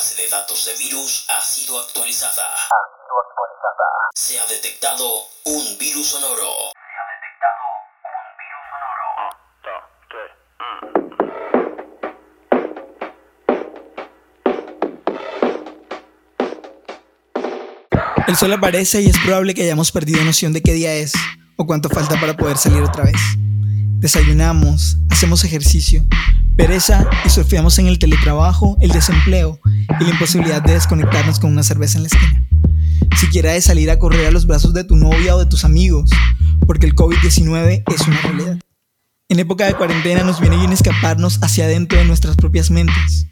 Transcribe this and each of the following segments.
base de datos de virus ha sido actualizada. Se ha detectado un virus sonoro. Se ha detectado El sol aparece y es probable que hayamos perdido noción de qué día es o cuánto falta para poder salir otra vez. Desayunamos, hacemos ejercicio, pereza y surfeamos en el teletrabajo, el desempleo y la imposibilidad de desconectarnos con una cerveza en la esquina. Siquiera de salir a correr a los brazos de tu novia o de tus amigos, porque el COVID-19 es una realidad. En época de cuarentena nos viene bien escaparnos hacia adentro de nuestras propias mentes.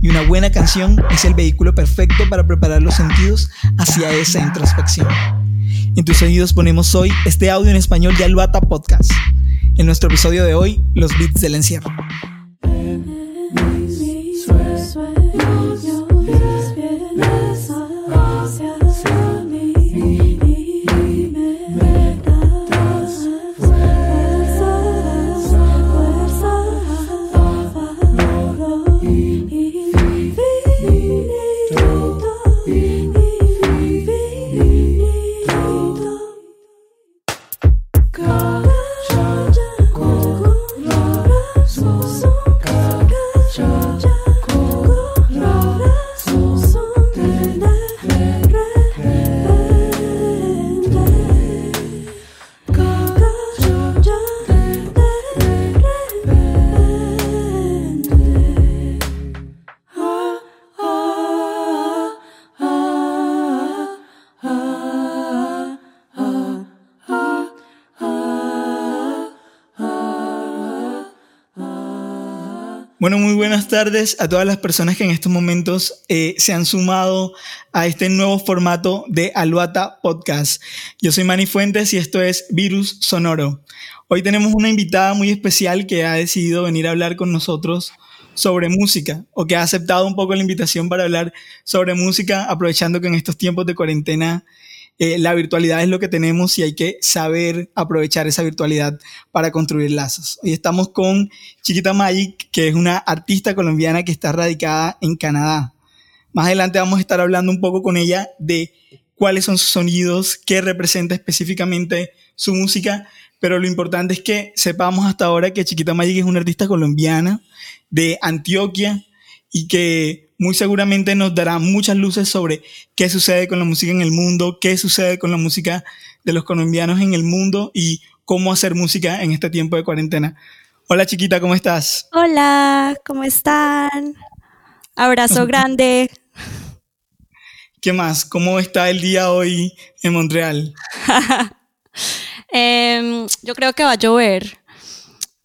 Y una buena canción es el vehículo perfecto para preparar los sentidos hacia esa introspección. En tus oídos ponemos hoy este audio en español de Aluata Podcast. En nuestro episodio de hoy, los beats del encierro. Bueno, muy buenas tardes a todas las personas que en estos momentos eh, se han sumado a este nuevo formato de Aluata Podcast. Yo soy Manny Fuentes y esto es Virus Sonoro. Hoy tenemos una invitada muy especial que ha decidido venir a hablar con nosotros sobre música o que ha aceptado un poco la invitación para hablar sobre música, aprovechando que en estos tiempos de cuarentena eh, la virtualidad es lo que tenemos y hay que saber aprovechar esa virtualidad para construir lazos. Hoy estamos con Chiquita Magic, que es una artista colombiana que está radicada en Canadá. Más adelante vamos a estar hablando un poco con ella de cuáles son sus sonidos, qué representa específicamente su música, pero lo importante es que sepamos hasta ahora que Chiquita Magic es una artista colombiana de Antioquia y que muy seguramente nos dará muchas luces sobre qué sucede con la música en el mundo, qué sucede con la música de los colombianos en el mundo y cómo hacer música en este tiempo de cuarentena. Hola chiquita, ¿cómo estás? Hola, ¿cómo están? Abrazo grande. ¿Qué más? ¿Cómo está el día hoy en Montreal? Em, yo creo que va a llover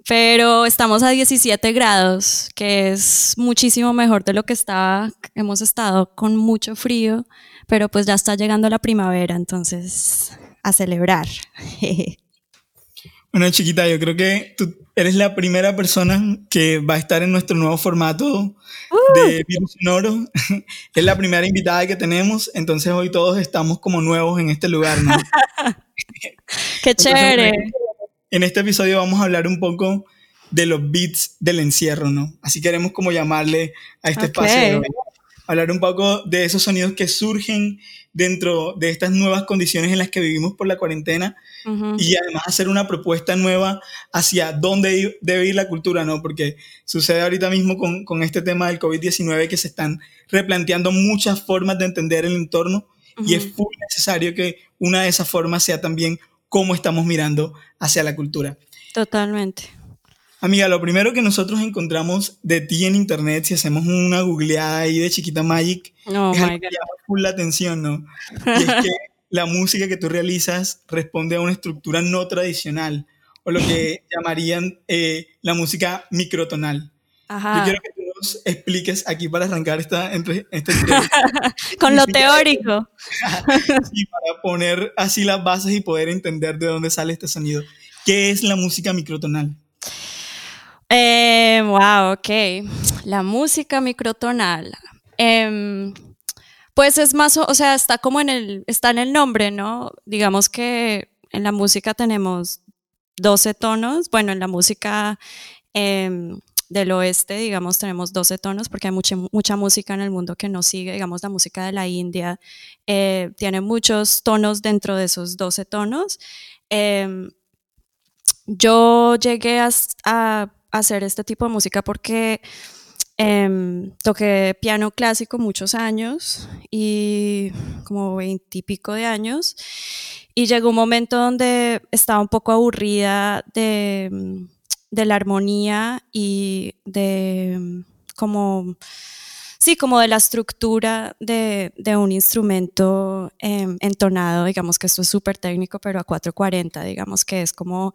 pero estamos a 17 grados, que es muchísimo mejor de lo que estaba, hemos estado con mucho frío, pero pues ya está llegando la primavera, entonces a celebrar. Bueno, chiquita, yo creo que tú eres la primera persona que va a estar en nuestro nuevo formato de uh. Virus Sonoro. es la primera invitada que tenemos, entonces hoy todos estamos como nuevos en este lugar, ¿no? Qué chévere. En este episodio vamos a hablar un poco de los beats del encierro, ¿no? Así queremos como llamarle a este espacio. Hablar un poco de esos sonidos que surgen dentro de estas nuevas condiciones en las que vivimos por la cuarentena y además hacer una propuesta nueva hacia dónde debe ir la cultura, ¿no? Porque sucede ahorita mismo con, con este tema del COVID-19 que se están replanteando muchas formas de entender el entorno y es muy necesario que una de esas formas sea también cómo estamos mirando hacia la cultura. Totalmente. Amiga, lo primero que nosotros encontramos de ti en internet, si hacemos una googleada ahí de Chiquita Magic, oh es algo que llama full la atención, ¿no? Y es que la música que tú realizas responde a una estructura no tradicional, o lo que llamarían eh, la música microtonal. Ajá. Yo quiero que nos expliques aquí para arrancar esta, esta Con lo teórico. y para poner así las bases y poder entender de dónde sale este sonido. ¿Qué es la música microtonal? Eh, wow, ok. La música microtonal. Em, pues es más, o sea, está como en el, está en el nombre, ¿no? Digamos que en la música tenemos 12 tonos. Bueno, en la música em, del oeste, digamos, tenemos 12 tonos porque hay mucha, mucha música en el mundo que nos sigue, digamos, la música de la India eh, tiene muchos tonos dentro de esos 12 tonos. Em, yo llegué a, a, hacer este tipo de música porque em, toqué piano clásico muchos años y como veintipico de años y llegó un momento donde estaba un poco aburrida de de la armonía y de como, sí, como de la estructura de, un instrumento em, entonado, digamos que esto es súper técnico, pero a 440, digamos que es como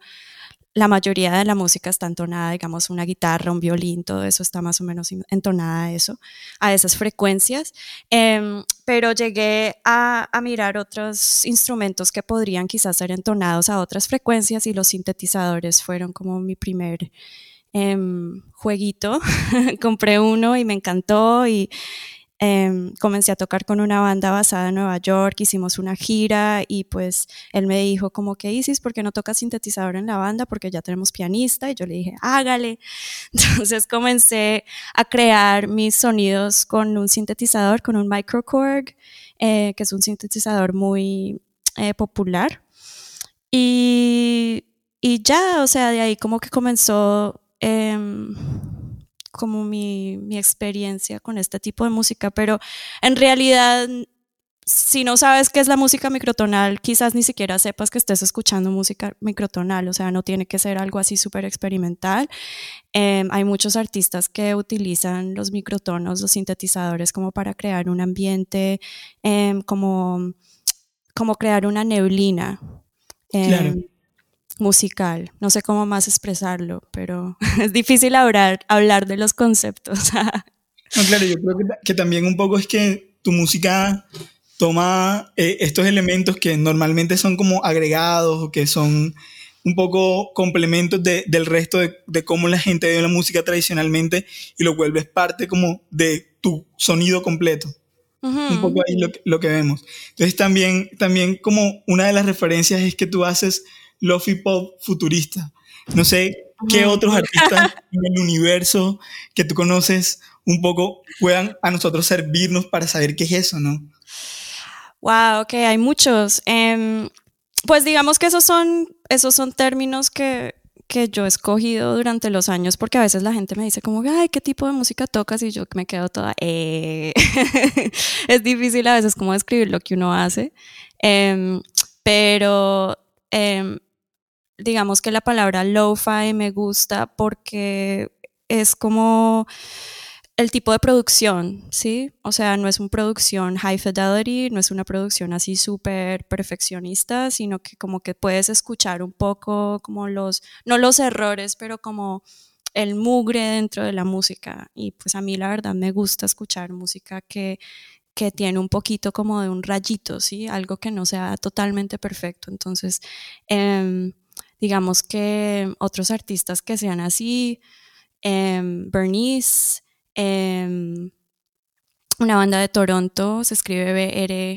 la mayoría de la música está entonada, digamos, una guitarra, un violín, todo eso está más o menos entonada a eso, a esas frecuencias. Em, pero llegué a, mirar otros instrumentos que podrían quizás ser entonados a otras frecuencias y los sintetizadores fueron como mi primer em, jueguito. Compré uno y me encantó y Em, comencé a tocar con una banda basada en Nueva York, hicimos una gira y pues él me dijo como que Isis, ¿por qué no tocas sintetizador en la banda? Porque ya tenemos pianista y yo le dije, hágale. Entonces comencé a crear mis sonidos con un sintetizador, con un microcorg, eh, que es un sintetizador muy eh, popular. Y, y, ya, o sea, de ahí como que comenzó... Como mi, mi experiencia con este tipo de música, pero en realidad si no sabes qué es la música microtonal, quizás ni siquiera sepas que estés escuchando música microtonal, o sea, no tiene que ser algo así súper experimental. Em, hay muchos artistas que utilizan los microtonos, los sintetizadores, como para crear un ambiente, em, como, como crear una neblina. Em, musical. No sé cómo más expresarlo, pero es difícil hablar, hablar de los conceptos. no, claro, yo creo que, también un poco es que tu música toma eh, estos elementos que normalmente son como agregados o que son un poco complementos del resto de, cómo la gente ve la música tradicionalmente y lo vuelves parte como de tu sonido completo. Un poco ahí lo, lo, que vemos. Entonces también, también como una de las referencias es que tú haces lofi pop futurista. No sé qué otros artistas en el universo que tú conoces un poco puedan a nosotros servirnos para saber qué es eso, ¿no? Wow, ok, hay muchos. Em, pues digamos que esos son, esos son términos que, que yo he escogido durante los años porque a veces la gente me dice como, ay, ¿qué tipo de música tocas? Y yo me quedo toda, eh". es difícil a veces como describir lo que uno hace, em, pero em, digamos que la palabra lo-fi me gusta porque es como el tipo de producción, ¿sí? O sea, no es una producción high fidelity, no es una producción así súper perfeccionista, sino que como que puedes escuchar un poco como los, no los errores, pero como el mugre dentro de la música. Y pues a mí la verdad me gusta escuchar música que, que tiene un poquito como de un rayito, ¿sí? Algo que no sea totalmente perfecto. Entonces, eh, digamos que otros artistas que sean así, em, Bernice, em, una banda de Toronto, se escribe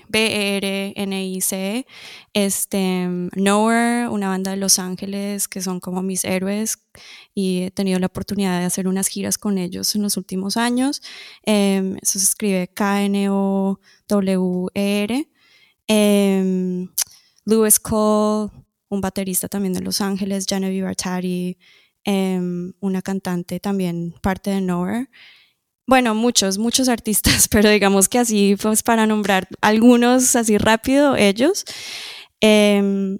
B-E-R-N-I-C, este, Nowhere, una banda de Los Ángeles que son como mis héroes y he tenido la oportunidad de hacer unas giras con ellos en los últimos años. Em, eso se escribe K-N-O-W-E-R. Lewis Cole, un baterista también de Los Ángeles, Genevieve Artari, em, una cantante también parte de Nowhere. Bueno, muchos, muchos artistas, pero digamos que así, pues para nombrar algunos así rápido, ellos. Em,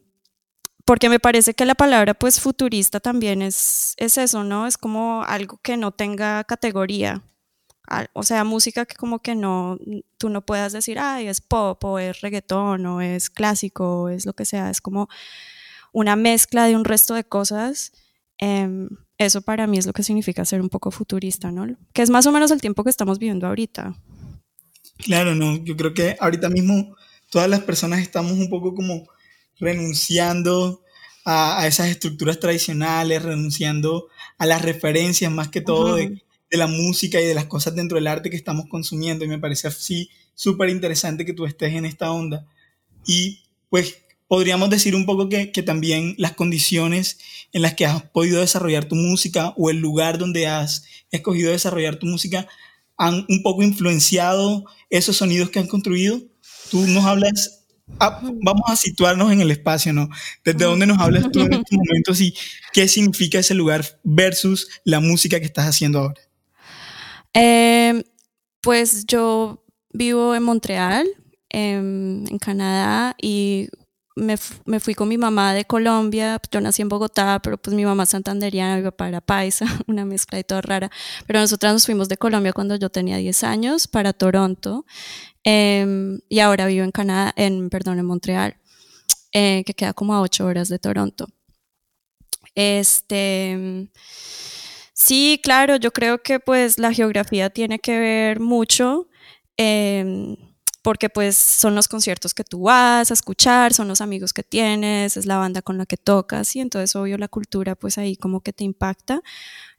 porque me parece que la palabra pues futurista también es, es eso, ¿no? Es como algo que no tenga categoría. O sea, música que como que no, tú no puedas decir, ay, es pop o es reggaetón o es clásico o es lo que sea. Es como una mezcla de un resto de cosas. Em, eso para mí es lo que significa ser un poco futurista, ¿no? Que es más o menos el tiempo que estamos viviendo ahorita. Claro, no, yo creo que ahorita mismo todas las personas estamos un poco como renunciando a, esas estructuras tradicionales, renunciando a las referencias más que todo de, de, la música y de las cosas dentro del arte que estamos consumiendo. Y me parece así súper interesante que tú estés en esta onda. Y pues podríamos decir un poco que, que, también las condiciones en las que has podido desarrollar tu música o el lugar donde has escogido desarrollar tu música han un poco influenciado esos sonidos que han construido. Tú nos hablas, ah, vamos a situarnos en el espacio, ¿no? ¿Desde dónde nos hablas tú en estos momentos y qué significa ese lugar versus la música que estás haciendo ahora? Eh, pues yo vivo en Montreal, en, en Canadá, y me, me, fui con mi mamá de Colombia, yo nací en Bogotá, pero pues mi mamá santanderiana, mi papá era paisa, una mezcla y todo rara, pero nosotras nos fuimos de Colombia cuando yo tenía 10 años para Toronto eh, y ahora vivo en Canadá, en, perdón, en Montreal, eh, que queda como a 8 horas de Toronto. Este, sí, claro, yo creo que pues la geografía tiene que ver mucho. Eh, porque pues son los conciertos que tú vas a escuchar, son los amigos que tienes, es la banda con la que tocas y entonces obvio la cultura pues ahí como que te impacta,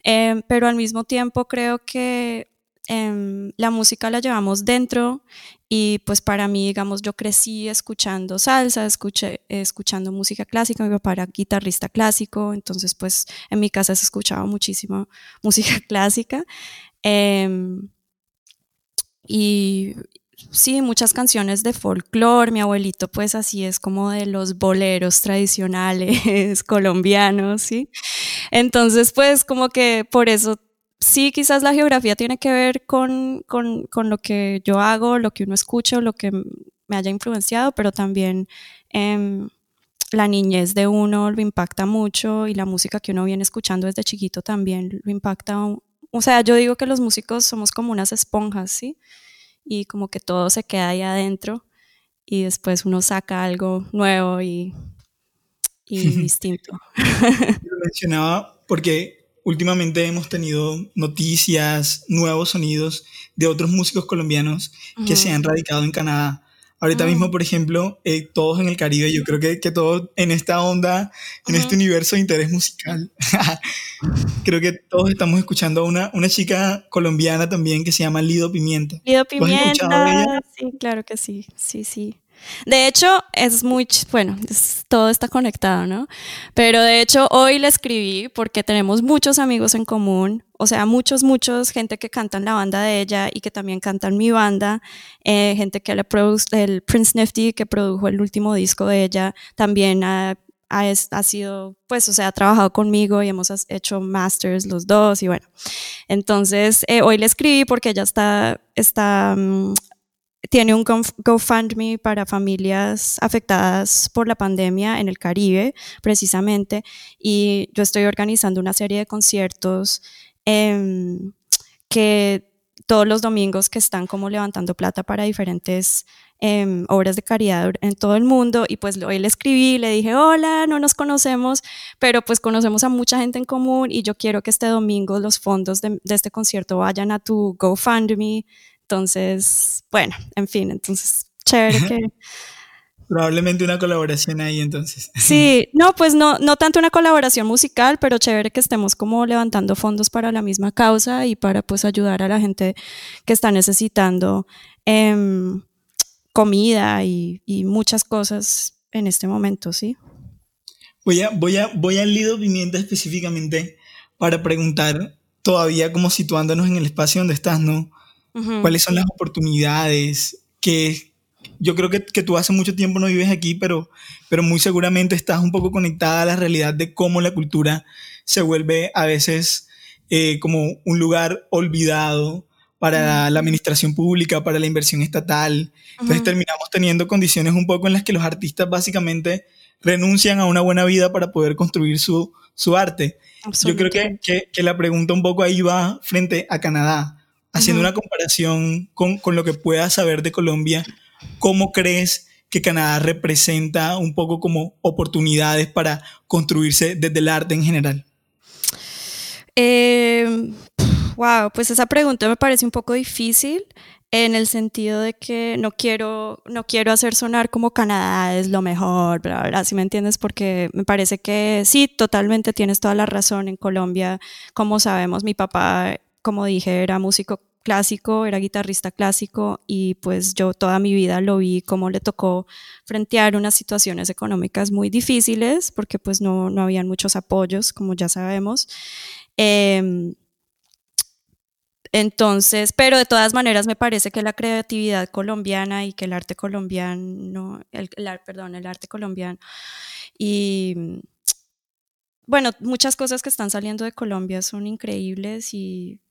eh, pero al mismo tiempo creo que eh, la música la llevamos dentro y pues para mí digamos yo crecí escuchando salsa, escuché, escuchando música clásica, mi papá era guitarrista clásico, entonces pues en mi casa se escuchaba muchísimo música clásica. Eh, y, sí, muchas canciones de folclore. Mi abuelito, pues así es como de los boleros tradicionales colombianos, ¿sí? Entonces, pues como que por eso sí, quizás la geografía tiene que ver con, con, con lo que yo hago, lo que uno escucha, lo que me haya influenciado, pero también eh, la niñez de uno lo impacta mucho y la música que uno viene escuchando desde chiquito también lo impacta. O sea, yo digo que los músicos somos como unas esponjas, ¿sí? Y como que todo se queda ahí adentro y después uno saca algo nuevo y, y distinto. Lo mencionaba porque últimamente hemos tenido noticias, nuevos sonidos de otros músicos colombianos que se han radicado en Canadá. Ahorita mm. mismo, por ejemplo, eh, todos en el Caribe, yo creo que, que todos en esta onda, en este universo de interés musical, creo que todos estamos escuchando a una, una chica colombiana también que se llama Lido Pimienta. Lido Pimienta, sí, claro que sí, sí, sí. De hecho, es muy, bueno, todo está conectado, ¿no? Pero de hecho, hoy le escribí porque tenemos muchos amigos en común, o sea, muchos, muchos, gente que canta en la banda de ella y que también canta en mi banda, eh, gente que le produce, el Prince Nifty que produjo el último disco de ella, también ha, ha, ha, sido, pues, o sea, ha trabajado conmigo y hemos hecho masters los dos y bueno. Entonces, eh, hoy le escribí porque ella está, está um, tiene un GoFundMe para familias afectadas por la pandemia en el Caribe, precisamente, y yo estoy organizando una serie de conciertos eh, que todos los domingos que están como levantando plata para diferentes eh, obras de caridad en todo el mundo y pues hoy le escribí, le dije, hola, no nos conocemos, pero pues conocemos a mucha gente en común y yo quiero que este domingo los fondos de este concierto vayan a tu GoFundMe entonces, bueno, en fin, entonces, chévere que... Probablemente una colaboración ahí entonces. Sí, no, pues no, no tanto una colaboración musical, pero chévere que estemos como levantando fondos para la misma causa y para pues ayudar a la gente que está necesitando eh, comida y, y, muchas cosas en este momento, ¿sí? Voy a, voy a, voy al Lido Pimienta específicamente para preguntar, todavía como situándonos en el espacio donde estás, ¿no? Cuáles son las oportunidades que yo creo que, que, tú hace mucho tiempo no vives aquí, pero, pero muy seguramente estás un poco conectada a la realidad de cómo la cultura se vuelve a veces eh, como un lugar olvidado para la administración pública, para la inversión estatal. Entonces terminamos teniendo condiciones un poco en las que los artistas básicamente renuncian a una buena vida para poder construir su, su arte. Yo creo que, que, que la pregunta un poco ahí va frente a Canadá haciendo una comparación con, con, lo que puedas saber de Colombia, ¿cómo crees que Canadá representa un poco como oportunidades para construirse desde el arte en general? Eh, wow, pues esa pregunta me parece un poco difícil en el sentido de que no quiero, no quiero hacer sonar como Canadá es lo mejor, bla, bla, si me entiendes, porque me parece que sí, totalmente tienes toda la razón en Colombia, como sabemos, mi papá, como dije, era músico clásico, era guitarrista clásico y pues yo toda mi vida lo vi como le tocó frentear unas situaciones económicas muy difíciles porque pues no, no habían muchos apoyos, como ya sabemos. Em, entonces, pero de todas maneras me parece que la creatividad colombiana y que el arte colombiano, el, perdón, el arte colombiano y bueno, muchas cosas que están saliendo de Colombia son increíbles y,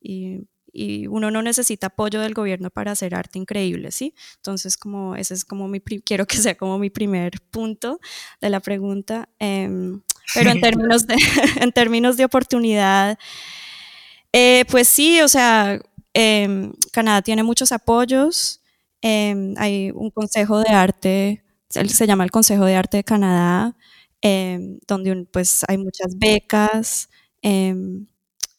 uno no necesita apoyo del gobierno para hacer arte increíble, ¿sí? Entonces, como ese es como mi, quiero que sea como mi primer punto de la pregunta. Em, pero en términos de, en términos de oportunidad, eh, pues sí, o sea, em, Canadá tiene muchos apoyos. Em, hay un consejo de arte, se llama el Consejo de Arte de Canadá, Em, donde pues hay muchas becas em,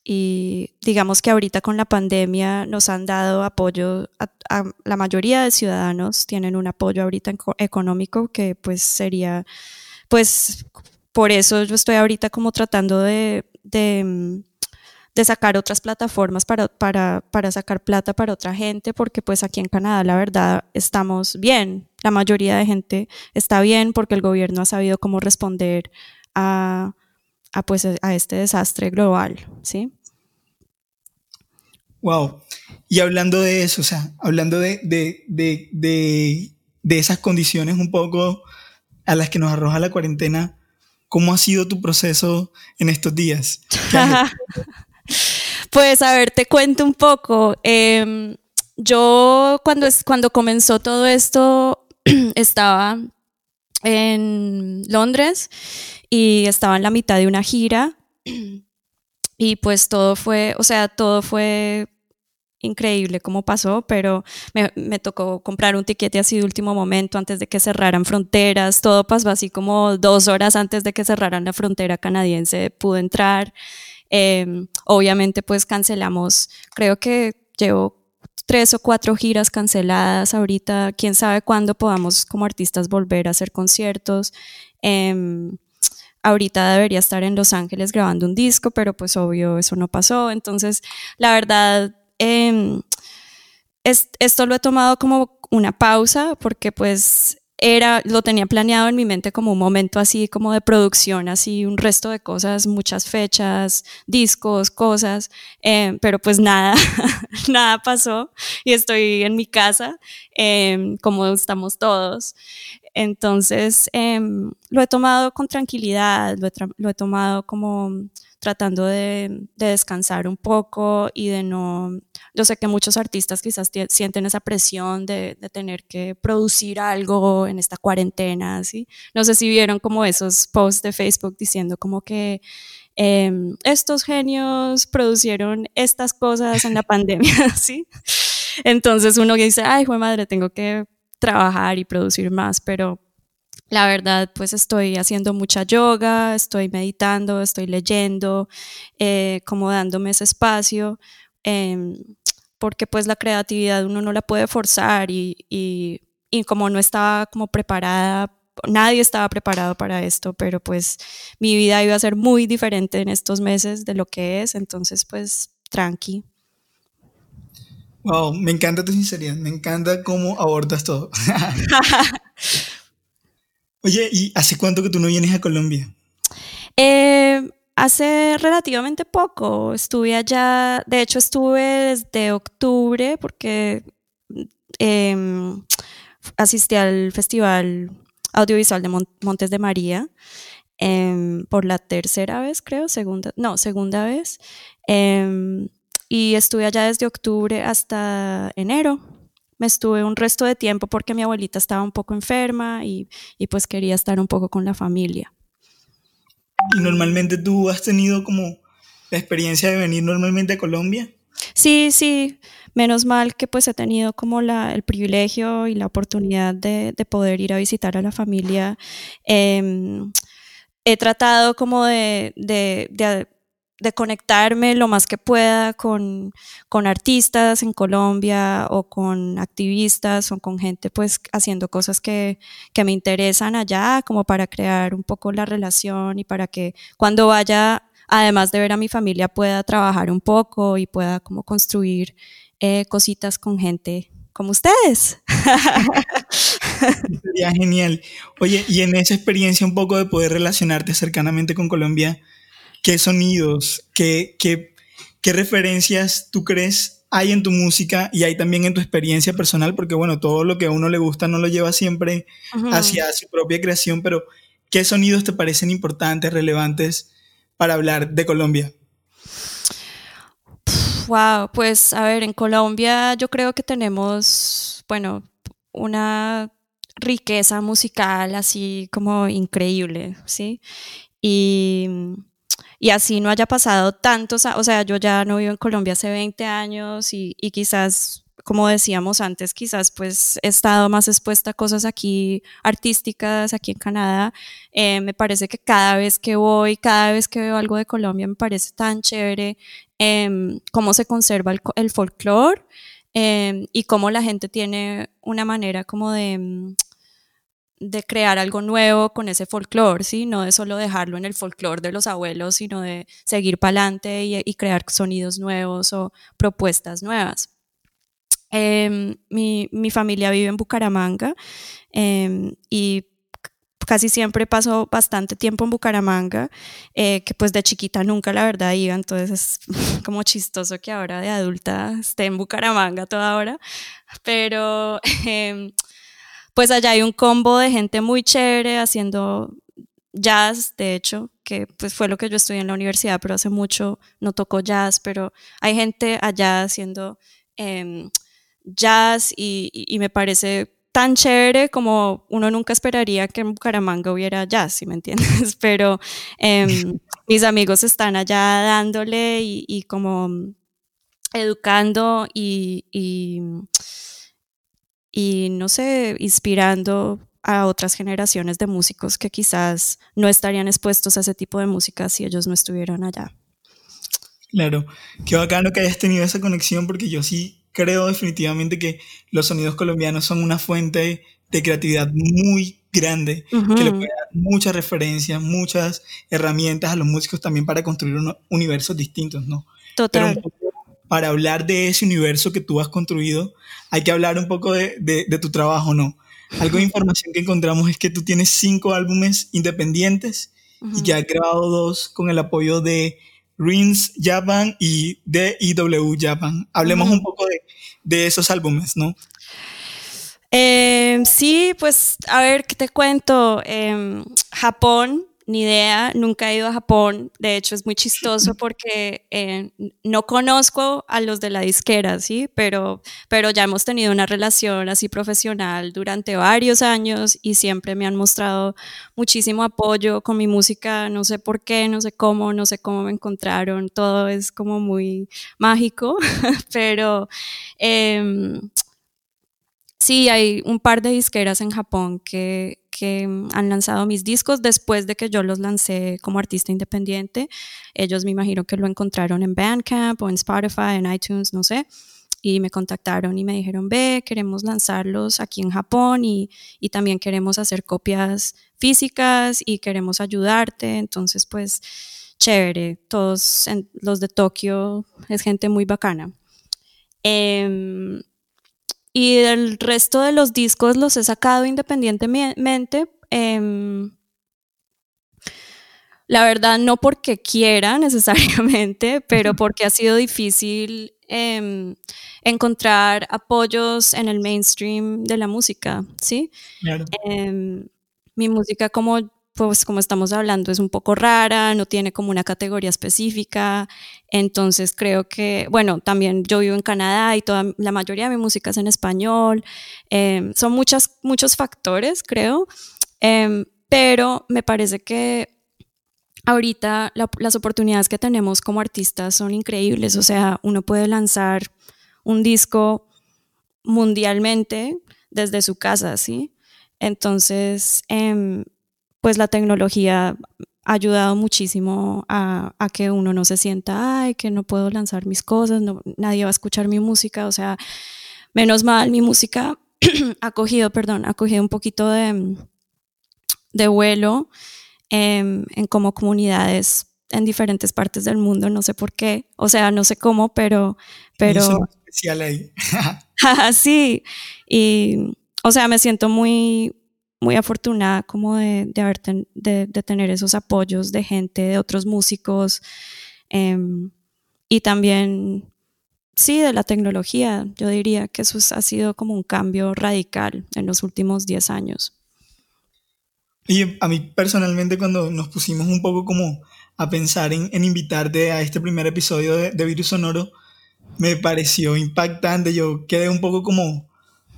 y digamos que ahorita con la pandemia nos han dado apoyo, a, la mayoría de ciudadanos tienen un apoyo ahorita económico que pues sería, pues por eso yo estoy ahorita como tratando de, de em, de sacar otras plataformas para, para, para, sacar plata para otra gente, porque pues aquí en Canadá la verdad estamos bien, la mayoría de gente está bien porque el gobierno ha sabido cómo responder a, a pues, a este desastre global, ¿sí? Wow. Y hablando de eso, o sea, hablando de, de, de, de, de esas condiciones un poco a las que nos arroja la cuarentena, ¿cómo ha sido tu proceso en estos días? Pues a ver, te cuento un poco. Em, yo cuando, cuando comenzó todo esto estaba en Londres y estaba en la mitad de una gira. Y pues todo fue, o sea, todo fue increíble cómo pasó, pero me, tocó comprar un tiquete así de último momento antes de que cerraran fronteras, todo pasó así como dos horas antes de que cerraran la frontera canadiense, pude entrar Em, obviamente pues cancelamos, creo que llevo tres o cuatro giras canceladas ahorita, quién sabe cuándo podamos como artistas volver a hacer conciertos. Em, ahorita debería estar en Los Ángeles grabando un disco, pero pues obvio eso no pasó. Entonces, la verdad, em, esto lo he tomado como una pausa porque pues era, lo tenía planeado en mi mente como un momento así como de producción, así un resto de cosas, muchas fechas, discos, cosas, eh, pero pues nada, nada pasó y estoy en mi casa em, como estamos todos. Entonces em, lo he tomado con tranquilidad, lo he tomado como tratando de, descansar un poco y de no, yo sé que muchos artistas quizás sienten esa presión de, tener que producir algo en esta cuarentena, ¿sí? No sé si vieron como esos posts de Facebook diciendo como que em, estos genios producieron estas cosas en la pandemia, ¿sí? Entonces uno dice, ay, hijo madre, tengo que trabajar y producir más, pero la verdad, pues estoy haciendo mucha yoga, estoy meditando, estoy leyendo, eh, como dándome ese espacio, em, porque pues la creatividad uno no la puede forzar y, y, y como no estaba como preparada nadie estaba preparado para esto, pero pues mi vida iba a ser muy diferente en estos meses de lo que es, entonces pues tranqui. Wow, me encanta tu sinceridad, me encanta cómo abordas todo. Oye, ¿y hace cuánto que tú no vienes a Colombia? Eh, hace relativamente poco. Estuve allá, de hecho estuve desde octubre porque em, asistí al Festival Audiovisual de Montes de María em, por la tercera vez, creo, segunda, no, segunda vez. Em, y estuve allá desde octubre hasta enero me estuve un resto de tiempo porque mi abuelita estaba un poco enferma y, pues quería estar un poco con la familia. ¿Y normalmente tú has tenido como la experiencia de venir normalmente a Colombia? Sí, sí, menos mal que pues he tenido como la, el privilegio y la oportunidad de, poder ir a visitar a la familia. Em, he tratado como de de conectarme lo más que pueda con, con, artistas en Colombia o con activistas o con gente pues haciendo cosas que, que, me interesan allá como para crear un poco la relación y para que cuando vaya además de ver a mi familia, pueda trabajar un poco y pueda como construir eh, cositas con gente como ustedes. Sería genial. Oye, y en esa experiencia un poco de poder relacionarte cercanamente con Colombia, ¿qué sonidos, qué, qué, qué referencias tú crees hay en tu música y hay también en tu experiencia personal? Porque bueno, todo lo que a uno le gusta no lo lleva siempre hacia su propia creación, pero ¿qué sonidos te parecen importantes, relevantes para hablar de Colombia? Wow, pues a ver, en Colombia yo creo que tenemos, bueno, una riqueza musical así como increíble, ¿sí? Y, y así no haya pasado tantos, o sea, yo ya no vivo en Colombia hace 20 años y, y quizás como decíamos antes, quizás pues he estado más expuesta a cosas aquí artísticas, aquí en Canadá. Eh, me parece que cada vez que voy, cada vez que veo algo de Colombia, me parece tan chévere eh, cómo se conserva el, el folclore em, y cómo la gente tiene una manera como de mm, de crear algo nuevo con ese folclore, ¿sí? No de solo dejarlo en el folclore de los abuelos, sino de seguir para adelante y, crear sonidos nuevos o propuestas nuevas. Em, mi, mi, familia vive en Bucaramanga eh, y casi siempre paso bastante tiempo en Bucaramanga, eh, que pues de chiquita nunca la verdad iba, entonces es como chistoso que ahora de adulta esté en Bucaramanga toda hora, pero eh, pues allá hay un combo de gente muy chévere haciendo jazz, de hecho, que pues fue lo que yo estudié en la universidad, pero hace mucho no tocó jazz, pero hay gente allá haciendo eh, jazz y, me parece tan chévere como uno nunca esperaría que en Bucaramanga hubiera jazz, si me entiendes, pero eh, mis amigos están allá dándole y, y como educando y, y, no sé, inspirando a otras generaciones de músicos que quizás no estarían expuestos a ese tipo de música si ellos no estuvieran allá. Claro, qué bacano que hayas tenido esa conexión porque yo sí creo definitivamente que los sonidos colombianos son una fuente de creatividad muy grande, uh -huh. que le puede dar muchas referencias, muchas herramientas a los músicos también para construir unos universos distintos, ¿no? Total. Pero para hablar de ese universo que tú has construido, hay que hablar un poco de, de, de tu trabajo, ¿no? Algo de información que encontramos es que tú tienes cinco álbumes independientes uh -huh. y que has grabado dos con el apoyo de Rins Japan y DIW Japan. Hablemos uh -huh. un poco de, de, esos álbumes, ¿no? Eh, sí, pues a ver, ¿qué te cuento? Eh, Japón ni idea, nunca he ido a Japón, de hecho es muy chistoso porque eh, no conozco a los de la disquera, ¿sí? Pero, pero ya hemos tenido una relación así profesional durante varios años y siempre me han mostrado muchísimo apoyo con mi música, no sé por qué, no sé cómo, no sé cómo me encontraron, todo es como muy mágico, pero... Eh, sí, hay un par de disqueras en Japón que, que han lanzado mis discos después de que yo los lancé como artista independiente. Ellos me imagino que lo encontraron en Bandcamp o en Spotify, en iTunes, no sé. Y me contactaron y me dijeron, ve, queremos lanzarlos aquí en Japón y, y también queremos hacer copias físicas y queremos ayudarte. Entonces, pues, chévere. Todos en, los de Tokio es gente muy bacana. Eh, y el resto de los discos los he sacado independientemente. Eh, la verdad, no porque quiera necesariamente, pero porque ha sido difícil eh, encontrar apoyos en el mainstream de la música, ¿sí? Claro. Eh, mi música, como pues como estamos hablando, es un poco rara, no tiene como una categoría específica, entonces creo que, bueno, también yo vivo en Canadá y toda la mayoría de mi música es en español, eh, son muchas, muchos factores, creo, eh, pero me parece que ahorita la, las oportunidades que tenemos como artistas son increíbles, o sea, uno puede lanzar un disco mundialmente desde su casa, ¿sí? Entonces, eh, pues la tecnología ha ayudado muchísimo a, a, que uno no se sienta, ay, que no puedo lanzar mis cosas, no, nadie va a escuchar mi música, o sea, menos mal, mi música ha cogido, perdón, ha cogido un poquito de, de vuelo eh, en como comunidades en diferentes partes del mundo, no sé por qué, o sea, no sé cómo, pero... pero especial ahí. sí, y, o sea, me siento muy, muy afortunada como de, de, haber de, tener esos apoyos de gente, de otros músicos, em, y también, sí, de la tecnología. Yo diría que eso ha sido como un cambio radical en los últimos 10 años. Y a mí personalmente cuando nos pusimos un poco como a pensar en, en invitarte a este primer episodio de, de, Virus Sonoro, me pareció impactante. Yo quedé un poco como,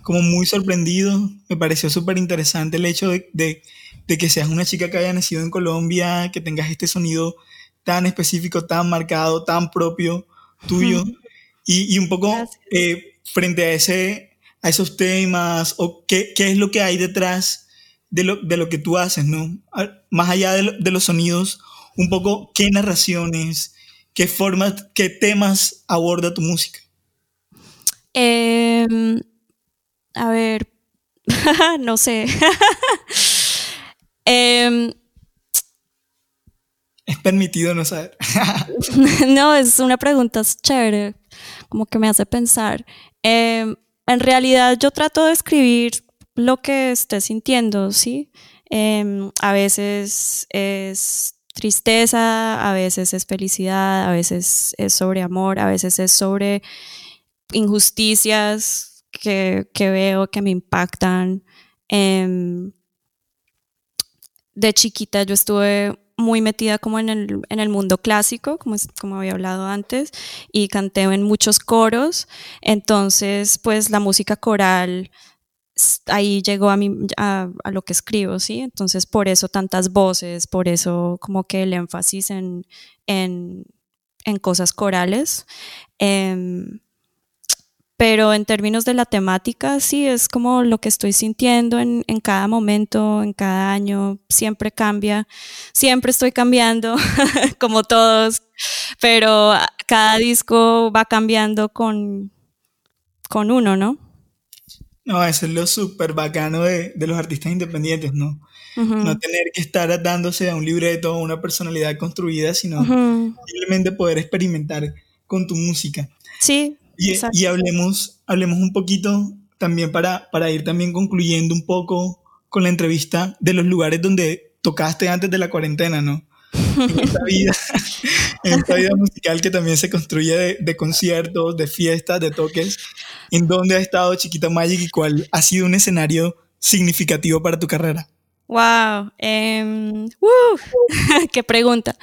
como muy sorprendido. Me pareció súper interesante el hecho de, de, de, que seas una chica que haya nacido en Colombia, que tengas este sonido tan específico, tan marcado, tan propio tuyo. Y, y un poco eh, frente a, ese, a esos temas, o qué, qué es lo que hay detrás de lo, de lo que tú haces, ¿no? Más allá de, de los sonidos un poco qué narraciones, qué formas, qué temas aborda tu música. Em, a ver, no sé. Em, es permitido no saber. no, es una pregunta chévere, como que me hace pensar. Em, en realidad yo trato de escribir lo que esté sintiendo, ¿sí? a veces es tristeza, a veces es felicidad, a veces es sobre amor, a veces es sobre injusticias que, veo que me impactan. Em, de chiquita yo estuve muy metida como en el, en el mundo clásico, como, como había hablado antes, y canté en muchos coros, entonces pues la música coral ahí llegó a, mí, a, lo que escribo, ¿sí? Entonces, por eso tantas voces, por eso como que el énfasis en, en, en cosas corales. Em, pero en términos de la temática, sí, es como lo que estoy sintiendo en, en cada momento, en cada año, siempre cambia, siempre estoy cambiando, como todos, pero cada disco va cambiando con, con uno, ¿no? No, eso es lo súper bacano de, de, los artistas independientes, ¿no? No tener que estar dándose a un libreto o una personalidad construida, sino simplemente poder experimentar con tu música. Sí. Y, y, hablemos, hablemos un poquito también para, para ir también concluyendo un poco con la entrevista de los lugares donde tocaste antes de la cuarentena, ¿no? En esta vida, en esta vida musical que también se construye de, de conciertos, de fiestas, de toques en dónde ha estado Chiquita Magic y cuál ha sido un escenario significativo para tu carrera. Wow, em, qué pregunta.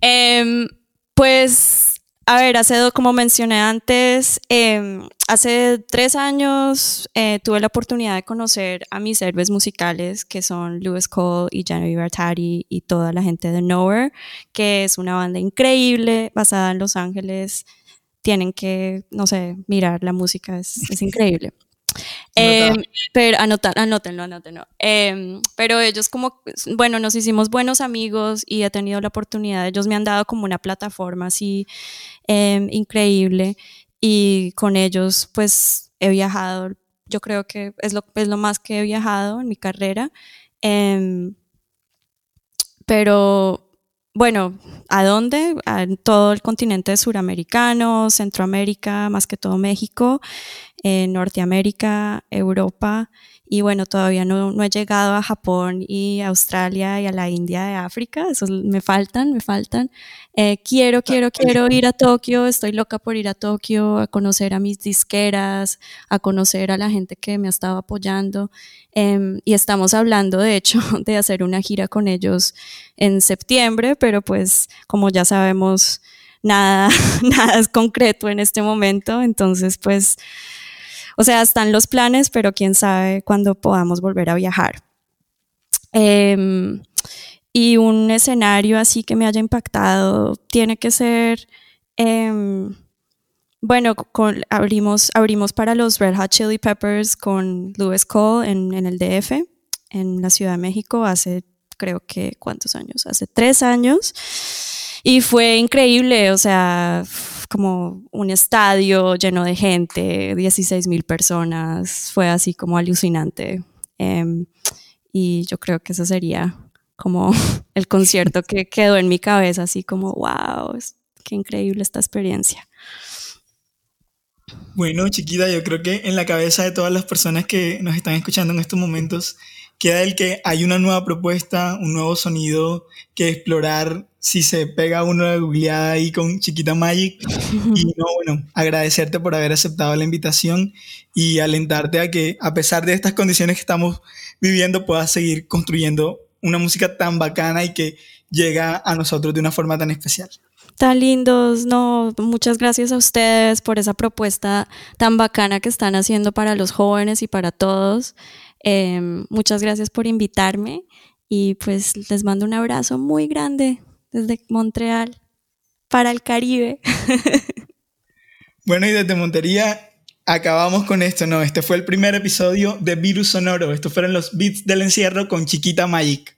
Em, pues, a ver, hace, como mencioné antes, em, hace tres años eh, tuve la oportunidad de conocer a mis héroes musicales, que son Lewis Cole y Genevieve Artari y toda la gente de Nowhere, que es una banda increíble basada en Los Ángeles, tienen que, no sé, mirar la música, es, es increíble. Eh, pero anotar, anótenlo, anótenlo. Eh, pero ellos como, bueno, nos hicimos buenos amigos y he tenido la oportunidad, ellos me han dado como una plataforma así eh, increíble y con ellos pues he viajado, yo creo que es lo, es lo más que he viajado en mi carrera. pero bueno, ¿a dónde? En todo el continente suramericano, Centroamérica, más que todo México, en Norteamérica, Europa y bueno, todavía no, no, he llegado a Japón y Australia y a la India de África, esos me faltan, me faltan. Eh, quiero, quiero, quiero ir a Tokio, estoy loca por ir a Tokio, a conocer a mis disqueras, a conocer a la gente que me ha estado apoyando. Em, y estamos hablando, de hecho, de hacer una gira con ellos en septiembre, pero pues como ya sabemos, nada, nada es concreto en este momento, entonces pues o sea, están los planes, pero quién sabe cuándo podamos volver a viajar. Em, y un escenario así que me haya impactado tiene que ser, em, bueno, abrimos, abrimos para los Red Hot Chili Peppers con Louis Cole en, en el DF, en la Ciudad de México, hace creo que, ¿cuántos años? Hace tres años. Y fue increíble, o sea, como un estadio lleno de gente, 16 mil personas, fue así como alucinante. Em, y yo creo que eso sería como el concierto que quedó en mi cabeza, así como, wow, qué increíble esta experiencia. Bueno, chiquita, yo creo que en la cabeza de todas las personas que nos están escuchando en estos momentos queda el que hay una nueva propuesta, un nuevo sonido que explorar si se pega uno de googleada ahí con Chiquita Magic. Y no, bueno, agradecerte por haber aceptado la invitación y alentarte a que a pesar de estas condiciones que estamos viviendo puedas seguir construyendo una música tan bacana y que llega a nosotros de una forma tan especial. Tan lindos, no, muchas gracias a ustedes por esa propuesta tan bacana que están haciendo para los jóvenes y para todos. Em, muchas gracias por invitarme y pues les mando un abrazo muy grande desde Montreal para el Caribe. bueno, y desde Montería acabamos con esto, ¿no? Este fue el primer episodio de Virus Sonoro. Estos fueron los beats del encierro con Chiquita Magic.